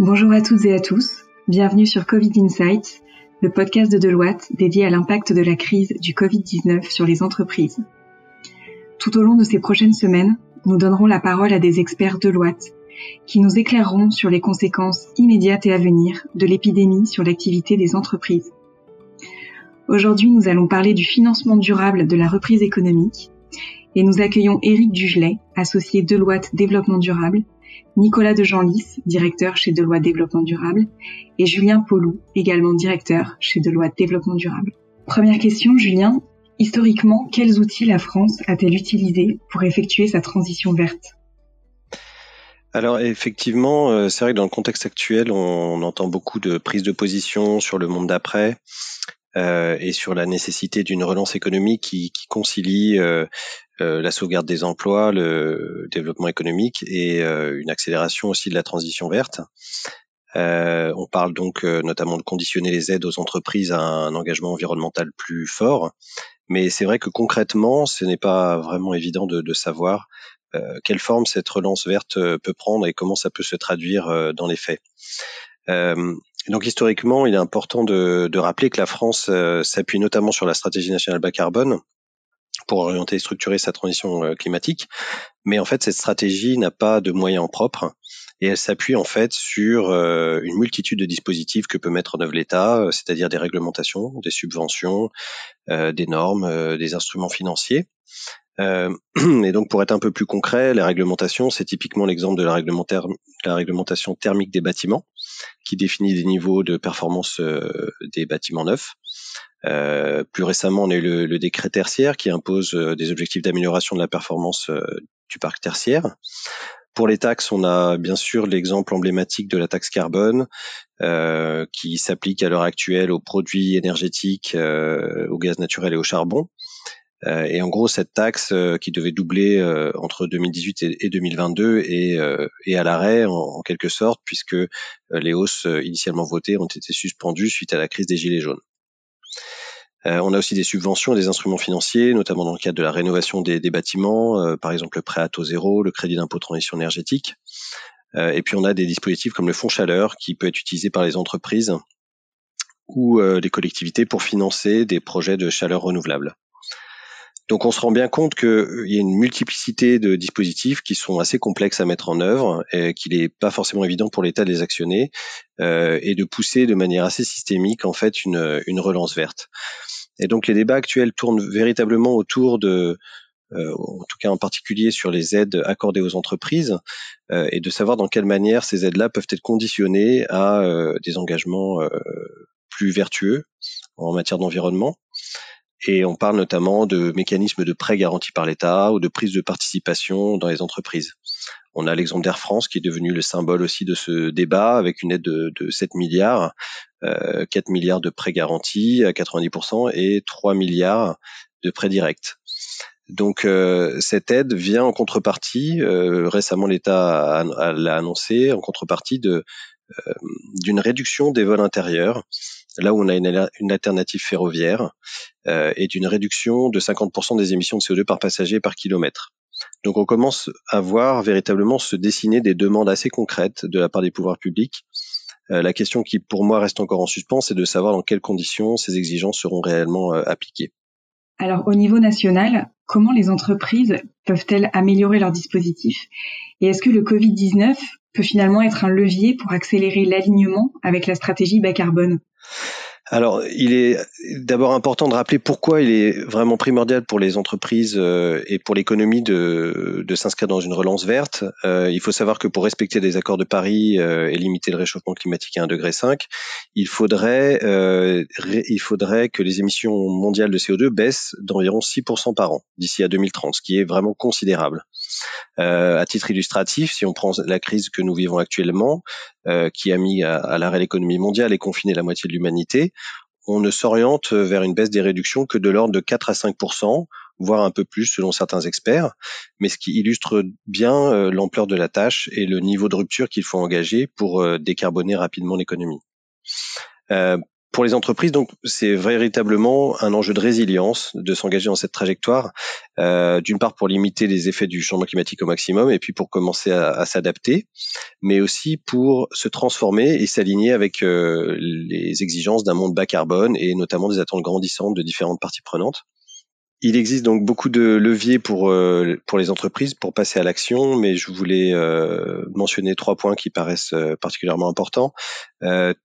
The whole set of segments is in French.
Bonjour à toutes et à tous, bienvenue sur Covid Insights, le podcast de Deloitte dédié à l'impact de la crise du Covid-19 sur les entreprises. Tout au long de ces prochaines semaines, nous donnerons la parole à des experts Deloitte qui nous éclaireront sur les conséquences immédiates et à venir de l'épidémie sur l'activité des entreprises. Aujourd'hui, nous allons parler du financement durable de la reprise économique et nous accueillons Éric Dugelet, associé Deloitte Développement Durable, Nicolas de Genlis, directeur chez Deloitte Développement Durable, et Julien Paulou, également directeur chez Deloitte Développement Durable. Première question, Julien. Historiquement, quels outils la France a-t-elle utilisés pour effectuer sa transition verte? Alors effectivement, euh, c'est vrai que dans le contexte actuel, on, entend beaucoup de prises de position sur le monde d'après euh, et sur la nécessité d'une relance économique qui, qui concilie euh, la sauvegarde des emplois, le développement économique et une accélération aussi de la transition verte. on parle donc notamment de conditionner les aides aux entreprises à un engagement environnemental plus fort. Mais c'est vrai que concrètement, ce n'est pas vraiment évident de, de savoir euh, quelle forme cette relance verte euh, peut prendre et comment ça peut se traduire euh, dans les faits. Donc historiquement, il est important de, rappeler que la France s'appuie notamment sur la stratégie nationale bas carbone pour orienter et structurer sa transition climatique. Mais en fait, cette stratégie n'a pas de moyens propres et elle s'appuie en fait sur une multitude de dispositifs que peut mettre en œuvre l'État, c'est-à-dire des réglementations, des subventions, des normes, des instruments financiers. Euh, et donc, pour être un peu plus concret, les réglementations, c'est typiquement l'exemple de la, la, réglementation thermique des bâtiments, qui définit des niveaux de performance euh, des bâtiments neufs. Euh, plus récemment, on a eu le, décret tertiaire qui impose euh, des objectifs d'amélioration de la performance du parc tertiaire. Pour les taxes, on a bien sûr l'exemple emblématique de la taxe carbone, qui s'applique à l'heure actuelle aux produits énergétiques, au gaz naturel et au charbon. Euh, et en gros, cette taxe euh, qui devait doubler euh, entre 2018 et, 2022 est, est à l'arrêt en, quelque sorte, puisque les hausses initialement votées ont été suspendues suite à la crise des Gilets jaunes. on a aussi des subventions et des instruments financiers, notamment dans le cadre de la rénovation des, des bâtiments, par exemple le prêt à taux zéro, le crédit d'impôt transition énergétique. et puis on a des dispositifs comme le fonds chaleur qui peut être utilisé par les entreprises ou les collectivités pour financer des projets de chaleur renouvelable. Donc on se rend bien compte qu'il euh, y a une multiplicité de dispositifs qui sont assez complexes à mettre en œuvre et qu'il n'est pas forcément évident pour l'État de les actionner euh, et de pousser de manière assez systémique en fait une, relance verte. Et donc les débats actuels tournent véritablement autour de, euh, en tout cas en particulier sur les aides accordées aux entreprises et de savoir dans quelle manière ces aides-là peuvent être conditionnées à des engagements plus vertueux en matière d'environnement. Et on parle notamment de mécanismes de prêts garantis par l'État ou de prise de participation dans les entreprises. On a l'exemple d'Air France qui est devenu le symbole aussi de ce débat avec une aide de, 7 milliards, euh, 4 milliards de prêts garantis à 90% et 3 milliards de prêts directs. Donc euh, cette aide vient en contrepartie, euh, récemment l'État l'a annoncé, en contrepartie euh, d'une réduction des vols intérieurs, là où on a une, alternative ferroviaire, euh, et d'une réduction de 50% des émissions de CO2 par passager par kilomètre. Donc on commence à voir véritablement se dessiner des demandes assez concrètes de la part des pouvoirs publics. Euh, la question qui pour moi reste encore en suspens, c'est de savoir dans quelles conditions ces exigences seront réellement appliquées. Alors au niveau national, comment les entreprises peuvent-elles améliorer leurs dispositifs Et est-ce que le Covid-19 peut finalement être un levier pour accélérer l'alignement avec la stratégie bas carbone alors, il est d'abord important de rappeler pourquoi il est vraiment primordial pour les entreprises euh, et pour l'économie de, de s'inscrire dans une relance verte. Euh, il faut savoir que pour respecter les accords de Paris euh, et limiter le réchauffement climatique à 1,5 degré, il faudrait, il faudrait que les émissions mondiales de CO2 baissent d'environ 6% par an d'ici à 2030, ce qui est vraiment considérable. À titre illustratif, si on prend la crise que nous vivons actuellement, qui a mis à, à l'arrêt l'économie mondiale et confiné la moitié de l'humanité, on ne s'oriente vers une baisse des réductions que de l'ordre de 4 à 5% voire un peu plus selon certains experts, mais ce qui illustre bien euh, l'ampleur de la tâche et le niveau de rupture qu'il faut engager pour euh, décarboner rapidement l'économie. Euh, pour les entreprises, donc c'est véritablement un enjeu de résilience de s'engager dans cette trajectoire. Euh, D'une part pour limiter les effets du changement climatique au maximum, et puis pour commencer à, s'adapter, mais aussi pour se transformer et s'aligner avec euh, les exigences d'un monde bas carbone et notamment des attentes grandissantes de différentes parties prenantes. Il existe donc beaucoup de leviers pour euh, pour les entreprises pour passer à l'action, mais je voulais euh, mentionner trois points qui paraissent euh, particulièrement importants.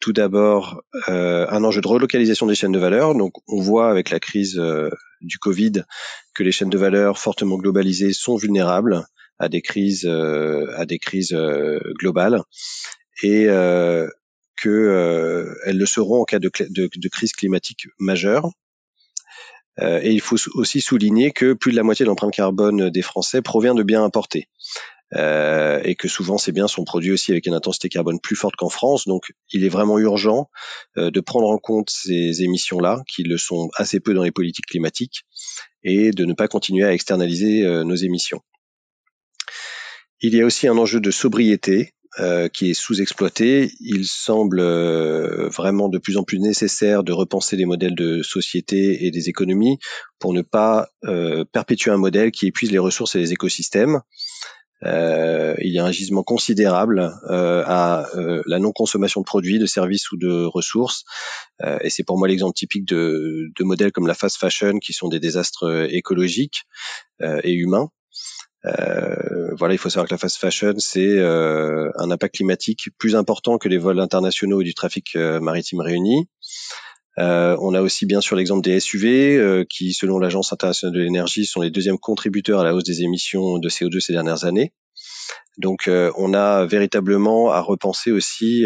tout d'abord, un enjeu de relocalisation des chaînes de valeur. Donc, on voit avec la crise du Covid que les chaînes de valeur fortement globalisées sont vulnérables à des crises à des crises globales et que elles le seront en cas de crise climatique majeure. Euh, et il faut aussi souligner que plus de la moitié de l'empreinte carbone des Français provient de biens importés. Euh, et que souvent ces biens sont produits aussi avec une intensité carbone plus forte qu'en France. Donc il est vraiment urgent euh, de prendre en compte ces émissions-là, qui le sont assez peu dans les politiques climatiques, et de ne pas continuer à externaliser nos émissions. Il y a aussi un enjeu de sobriété euh, qui est sous-exploité. Il semble euh, vraiment de plus en plus nécessaire de repenser les modèles de société et des économies pour ne pas euh, perpétuer un modèle qui épuise les ressources et les écosystèmes. il y a un gisement considérable à la non-consommation de produits, de services ou de ressources. et c'est pour moi l'exemple typique de, de modèles comme la fast fashion qui sont des désastres écologiques et humains. Euh, voilà, il faut savoir que la fast fashion, c'est euh, un impact climatique plus important que les vols internationaux et du trafic euh, maritime réunis. on a aussi bien sûr l'exemple des SUV, qui, selon l'Agence internationale de l'énergie, sont les deuxièmes contributeurs à la hausse des émissions de CO2 ces dernières années. Donc, on a véritablement à repenser aussi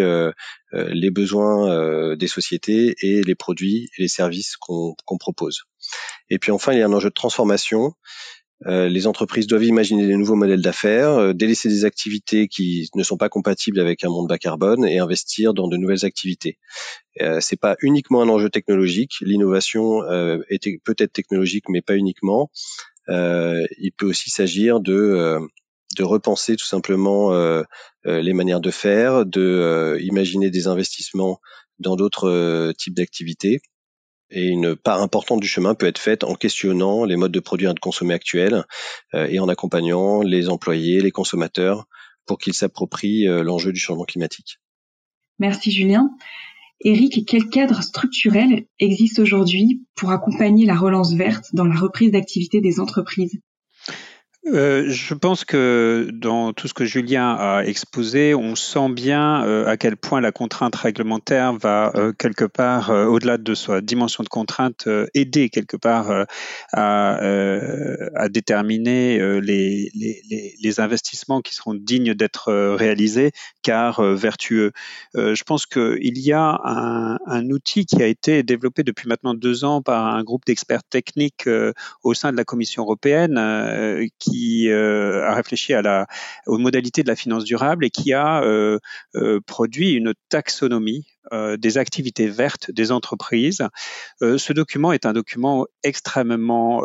les besoins des sociétés et les produits et les services qu'on propose. Et puis enfin, il y a un enjeu de transformation euh, les entreprises doivent imaginer des nouveaux modèles d'affaires, euh, délaisser des activités qui ne sont pas compatibles avec un monde bas carbone et investir dans de nouvelles activités. Euh, c'est pas uniquement un enjeu technologique. L'innovation euh, est peut-être technologique, mais pas uniquement. il peut aussi s'agir de de repenser tout simplement les manières de faire, de imaginer des investissements dans d'autres types d'activités et une part importante du chemin peut être faite en questionnant les modes de produire et de consommer actuels euh, et en accompagnant les employés, les consommateurs pour qu'ils s'approprient euh, l'enjeu du changement climatique. Merci Julien. Eric, quel cadre structurel existe aujourd'hui pour accompagner la relance verte dans la reprise d'activité des entreprises? Euh, je pense que dans tout ce que Julien a exposé, on sent bien euh, à quel point la contrainte réglementaire va euh, quelque part, au-delà de sa dimension de contrainte, aider quelque part à, déterminer les, investissements qui seront dignes d'être réalisés, car vertueux. je pense qu'il y a un, un, outil qui a été développé depuis maintenant deux ans par un groupe d'experts techniques au sein de la Commission européenne qui qui euh, a réfléchi à la, aux modalités de la finance durable et qui a euh, euh, produit une taxonomie des activités vertes des entreprises. ce document est un document extrêmement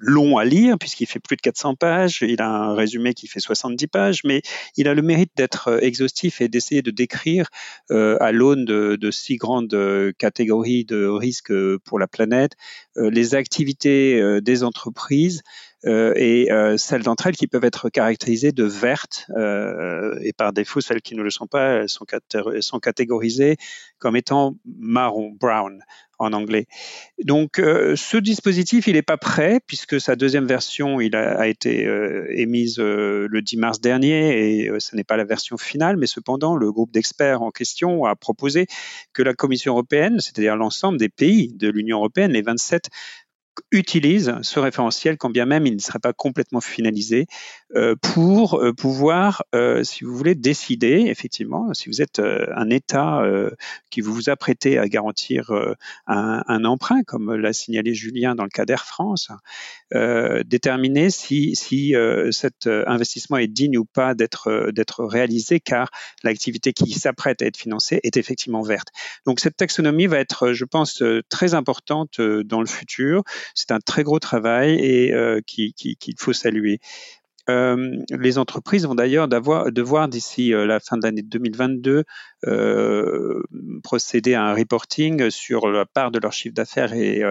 long à lire puisqu'il fait plus de 400 pages, il a un résumé qui fait 70 pages, mais il a le mérite d'être exhaustif et d'essayer de décrire à l'aune de, de, six grandes catégories de risques pour la planète les activités des entreprises et celles d'entre elles qui peuvent être caractérisées de vertes et par défaut celles qui ne le sont pas, elles sont, sont catégorisées comme étant marron, brown en anglais. Donc euh, ce dispositif, il n'est pas prêt puisque sa deuxième version, il a, été euh, émise euh, le 10 mars dernier et ce n'est pas la version finale, mais cependant le groupe d'experts en question a proposé que la Commission européenne, c'est-à-dire l'ensemble des pays de l'Union européenne, les 27, utilise ce référentiel, quand bien même il ne serait pas complètement finalisé, euh, pour euh, pouvoir, euh, si vous voulez, décider, effectivement, si vous êtes un État qui vous vous apprêtez à garantir un, un, emprunt, comme l'a signalé Julien dans le cas d'Air France, déterminer si, si cet investissement est digne ou pas d'être d'être réalisé, car l'activité qui s'apprête à être financée est effectivement verte. Donc cette taxonomie va être, je pense, très importante dans le futur. C'est un très gros travail et euh, qu'il faut saluer. Euh, les entreprises vont d'ailleurs devoir d'ici euh, la fin de l'année 2022 euh, procéder à un reporting sur la part de leur chiffre d'affaires et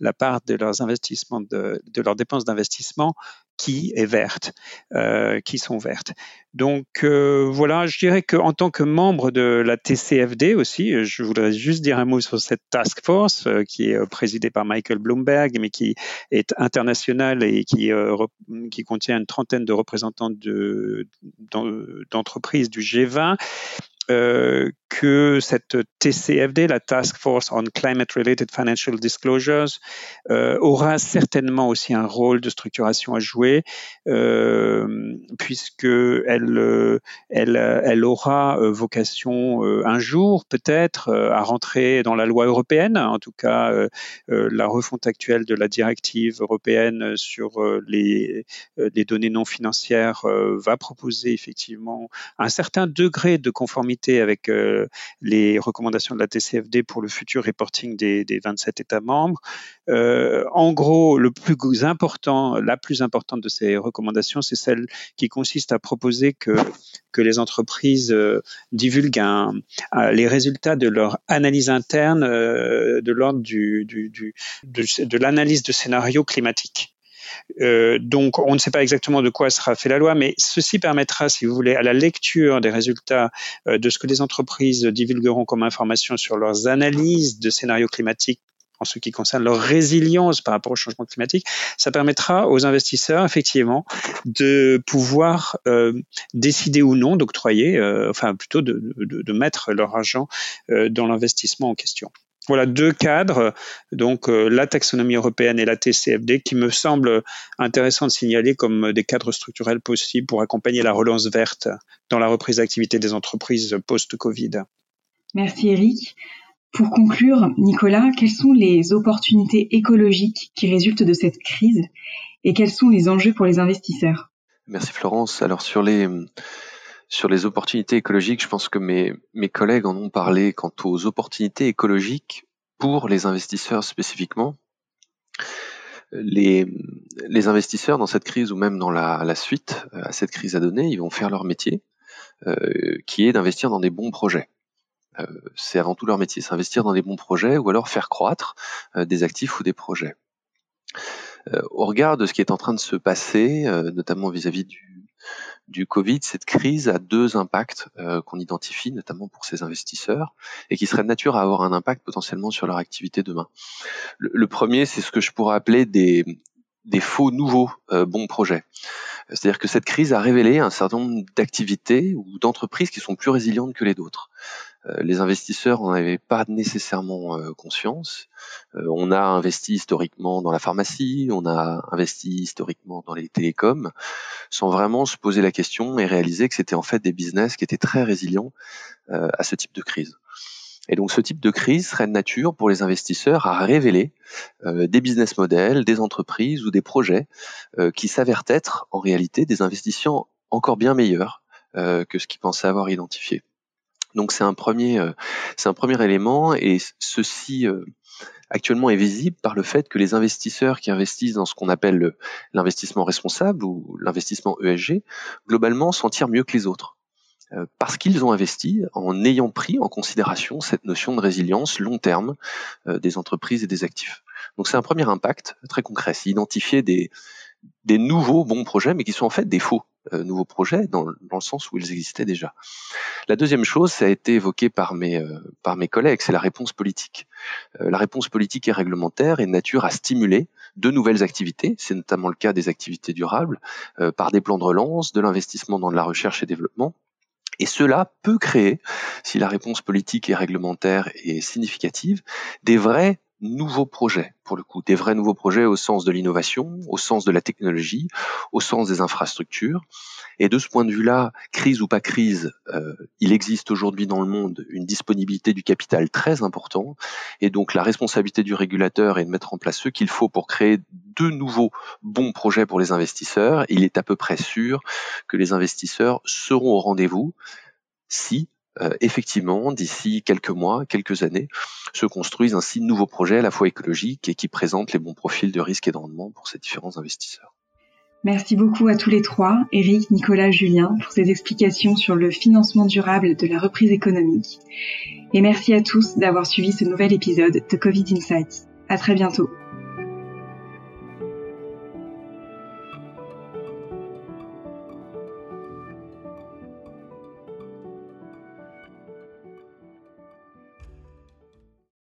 la part de leurs investissements, de leurs dépenses d'investissement qui est verte, euh, qui sont vertes. Donc euh, voilà, je dirais qu'en tant que membre de la TCFD aussi, je voudrais juste dire un mot sur cette task force euh, qui est présidée par Michael Bloomberg, mais qui est internationale et qui contient une trentaine de représentants d'entreprises du G20 euh, que cette TCFD, la Task Force on Climate Related Financial Disclosures, euh, aura certainement aussi un rôle de structuration à jouer, euh, puisque elle, elle aura euh, vocation un jour peut-être à rentrer dans la loi européenne. En tout cas, la refonte actuelle de la directive européenne sur les données non financières va proposer effectivement un certain degré de conformité avec euh, les recommandations de la TCFD pour le futur reporting des, 27 États membres. Euh, en gros, le plus important, la plus importante de ces recommandations, c'est celle qui consiste à proposer que, les entreprises euh, divulguent les résultats de leur analyse interne de l'ordre de, de l'analyse de scénarios climatiques. Euh, donc, on ne sait pas exactement de quoi sera fait la loi, mais ceci permettra, si vous voulez, à la lecture des résultats euh, de ce que les entreprises divulgueront comme information sur leurs analyses de scénarios climatiques en ce qui concerne leur résilience par rapport au changement climatique, ça permettra aux investisseurs effectivement de pouvoir euh, décider ou non d'octroyer, enfin plutôt de, de, mettre leur argent dans l'investissement en question. Voilà deux cadres, donc euh, la taxonomie européenne et la TCFD, qui me semblent intéressants de signaler comme des cadres structurels possibles pour accompagner la relance verte dans la reprise d'activité des entreprises post-Covid. Merci Eric. Pour conclure, Nicolas, quelles sont les opportunités écologiques qui résultent de cette crise et quels sont les enjeux pour les investisseurs? Merci Florence. Alors sur les sur les opportunités écologiques, je pense que mes, mes collègues en ont parlé quant aux opportunités écologiques pour les investisseurs spécifiquement. Les, les investisseurs dans cette crise ou même dans la, la suite à cette crise à donner, ils vont faire leur métier, euh, qui est d'investir dans des bons projets. Euh, c'est avant tout leur métier, c'est investir dans des bons projets ou alors faire croître euh, des actifs ou des projets. Euh, au regard de ce qui est en train de se passer, euh, notamment vis-à-vis du, du Covid, cette crise a deux impacts euh, qu'on identifie, notamment pour ces investisseurs, et qui seraient de nature à avoir un impact potentiellement sur leur activité demain. Le, premier, c'est ce que je pourrais appeler des, faux nouveaux euh, bons projets. C'est-à-dire que cette crise a révélé un certain nombre d'activités ou d'entreprises qui sont plus résilientes que les autres. Euh, les investisseurs n'en avaient pas nécessairement euh, conscience. Euh, on a investi historiquement dans la pharmacie, on a investi historiquement dans les télécoms, sans vraiment se poser la question et réaliser que c'était en fait des business qui étaient très résilients à ce type de crise. Et donc ce type de crise serait de nature pour les investisseurs à révéler des business models, des entreprises ou des projets qui s'avèrent être en réalité des investissements encore bien meilleurs que ce qu'ils pensaient avoir identifié. Donc c'est un premier, euh, c'est un premier élément et ceci euh, actuellement est visible par le fait que les investisseurs qui investissent dans ce qu'on appelle l'investissement responsable ou l'investissement ESG, globalement s'en tirent mieux que les autres. Euh, parce qu'ils ont investi en ayant pris en considération cette notion de résilience long terme des entreprises et des actifs. Donc c'est un premier impact très concret, c'est identifier des, des nouveaux bons projets, mais qui sont en fait des faux euh, nouveaux projets dans, dans, le sens où ils existaient déjà. La deuxième chose, ça a été évoqué par mes, euh, par mes collègues, c'est la réponse politique. Euh, la réponse politique et réglementaire est de nature à stimuler de nouvelles activités, c'est notamment le cas des activités durables, par des plans de relance, de l'investissement dans de la recherche et développement. Et cela peut créer, si la réponse politique et réglementaire est significative, des vrais nouveaux projets, pour le coup, des vrais nouveaux projets au sens de l'innovation, au sens de la technologie, au sens des infrastructures. Et de ce point de vue-là, crise ou pas crise, euh, il existe aujourd'hui dans le monde une disponibilité du capital très important. Et donc la responsabilité du régulateur est de mettre en place ce qu'il faut pour créer de nouveaux bons projets pour les investisseurs. Il est à peu près sûr que les investisseurs seront au rendez-vous si euh, effectivement, d'ici quelques mois, quelques années, se construisent ainsi de nouveaux projets à la fois écologiques et qui présentent les bons profils de risque et de rendement pour ces différents investisseurs. Merci beaucoup à tous les trois, Eric, Nicolas, Julien, pour ces explications sur le financement durable de la reprise économique. Et merci à tous d'avoir suivi ce nouvel épisode de Covid Insights. À très bientôt.